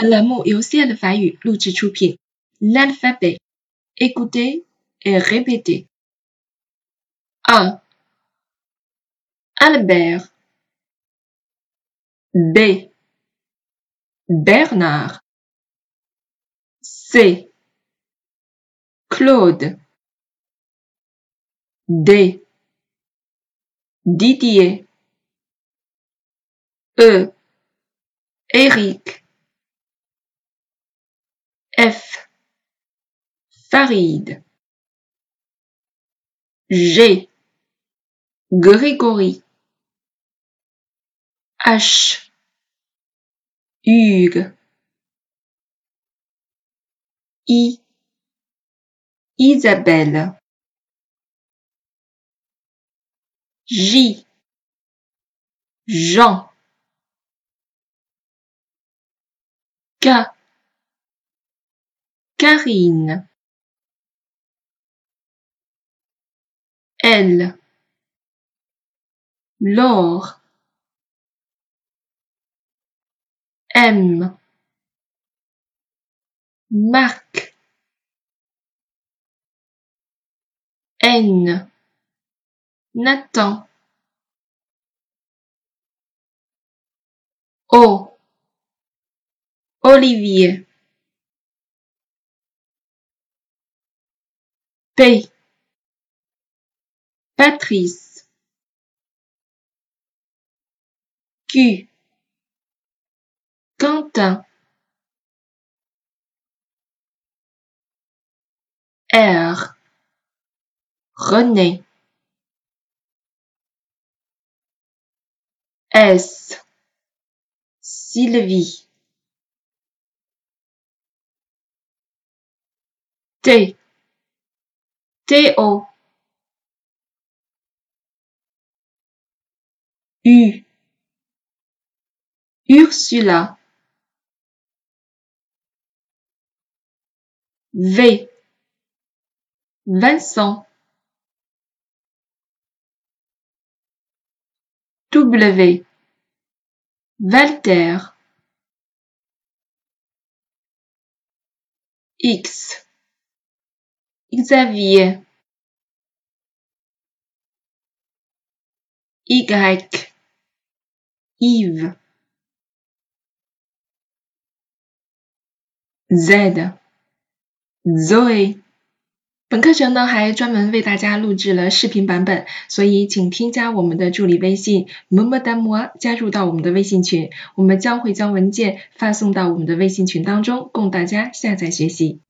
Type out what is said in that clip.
本栏目由 C 的法语录制出品。L'alphabet, écoutez et répétez. 1. Albert B. Bernard C. Claude D. Didier E. Eric F. Farid G. Grégory H. Hugues I. Isabelle J. Jean K. Karine L. Laure M. Marc N. Nathan O. Olivier Patrice Q. Quentin R. René S. Sylvie T. Théo U. Ursula V. Vincent W. Walter X. Xavier Y. Yves Z. Zoe 本课程呢还专门为大家录制了视频版本，所以请添加我们的助理微信么么哒么，加入到我们的微信群，我们将会将文件发送到我们的微信群当中，供大家下载学习。